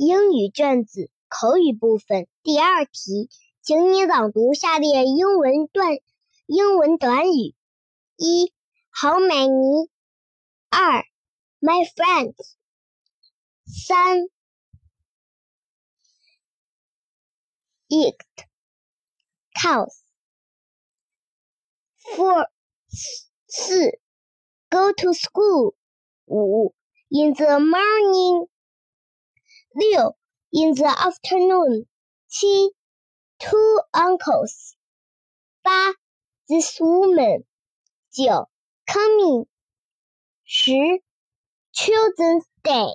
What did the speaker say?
英语卷子口语部分第二题，请你朗读下列英文段英文短语：一，How many？二，My friends。三，Eat cows。Four 四，Go to school。五，In the morning。 六，in the afternoon。七，two uncles。八，this woman。九，coming。十，Children's Day。